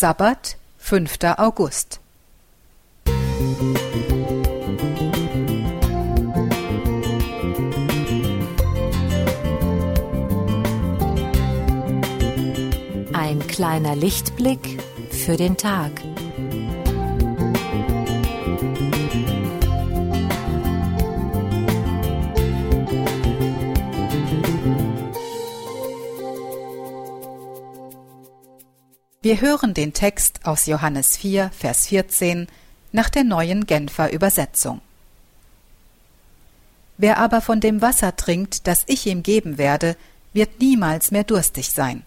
Sabbat, 5. August. Ein kleiner Lichtblick für den Tag. Wir hören den Text aus Johannes 4, Vers 14 nach der neuen Genfer Übersetzung. Wer aber von dem Wasser trinkt, das ich ihm geben werde, wird niemals mehr durstig sein.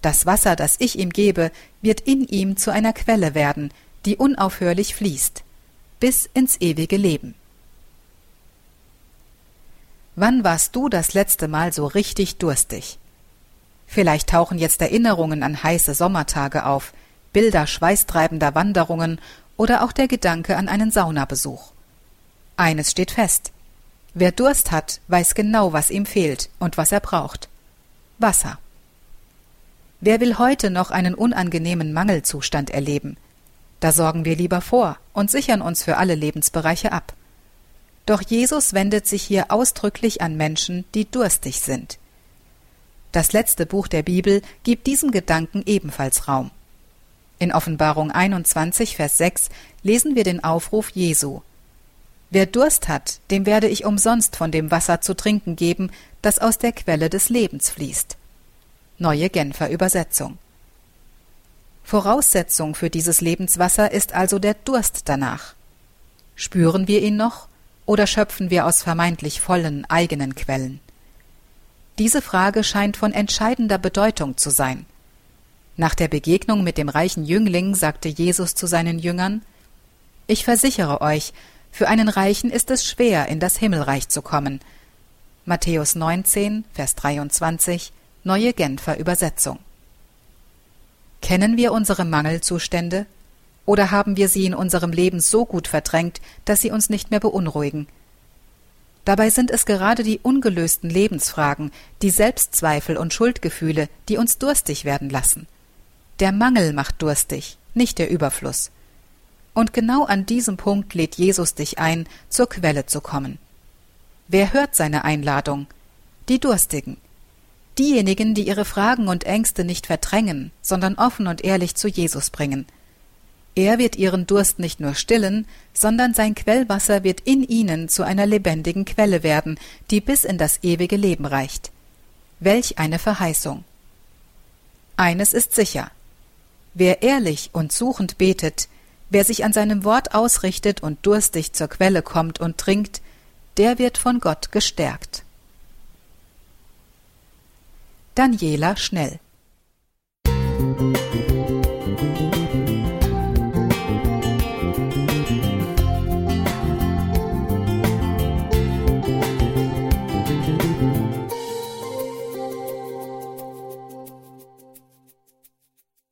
Das Wasser, das ich ihm gebe, wird in ihm zu einer Quelle werden, die unaufhörlich fließt, bis ins ewige Leben. Wann warst du das letzte Mal so richtig durstig? Vielleicht tauchen jetzt Erinnerungen an heiße Sommertage auf, Bilder schweißtreibender Wanderungen oder auch der Gedanke an einen Saunabesuch. Eines steht fest. Wer Durst hat, weiß genau, was ihm fehlt und was er braucht. Wasser. Wer will heute noch einen unangenehmen Mangelzustand erleben? Da sorgen wir lieber vor und sichern uns für alle Lebensbereiche ab. Doch Jesus wendet sich hier ausdrücklich an Menschen, die durstig sind. Das letzte Buch der Bibel gibt diesem Gedanken ebenfalls Raum. In Offenbarung 21, Vers 6 lesen wir den Aufruf Jesu. Wer Durst hat, dem werde ich umsonst von dem Wasser zu trinken geben, das aus der Quelle des Lebens fließt. Neue Genfer Übersetzung. Voraussetzung für dieses Lebenswasser ist also der Durst danach. Spüren wir ihn noch oder schöpfen wir aus vermeintlich vollen eigenen Quellen? Diese Frage scheint von entscheidender Bedeutung zu sein. Nach der Begegnung mit dem reichen Jüngling sagte Jesus zu seinen Jüngern Ich versichere euch, für einen Reichen ist es schwer, in das Himmelreich zu kommen. Matthäus 19, Vers 23, Neue Genfer Übersetzung. Kennen wir unsere Mangelzustände? Oder haben wir sie in unserem Leben so gut verdrängt, dass sie uns nicht mehr beunruhigen? Dabei sind es gerade die ungelösten Lebensfragen, die Selbstzweifel und Schuldgefühle, die uns durstig werden lassen. Der Mangel macht durstig, nicht der Überfluss. Und genau an diesem Punkt lädt Jesus dich ein, zur Quelle zu kommen. Wer hört seine Einladung? Die Durstigen. Diejenigen, die ihre Fragen und Ängste nicht verdrängen, sondern offen und ehrlich zu Jesus bringen – er wird ihren Durst nicht nur stillen, sondern sein Quellwasser wird in ihnen zu einer lebendigen Quelle werden, die bis in das ewige Leben reicht. Welch eine Verheißung. Eines ist sicher. Wer ehrlich und suchend betet, wer sich an seinem Wort ausrichtet und durstig zur Quelle kommt und trinkt, der wird von Gott gestärkt. Daniela Schnell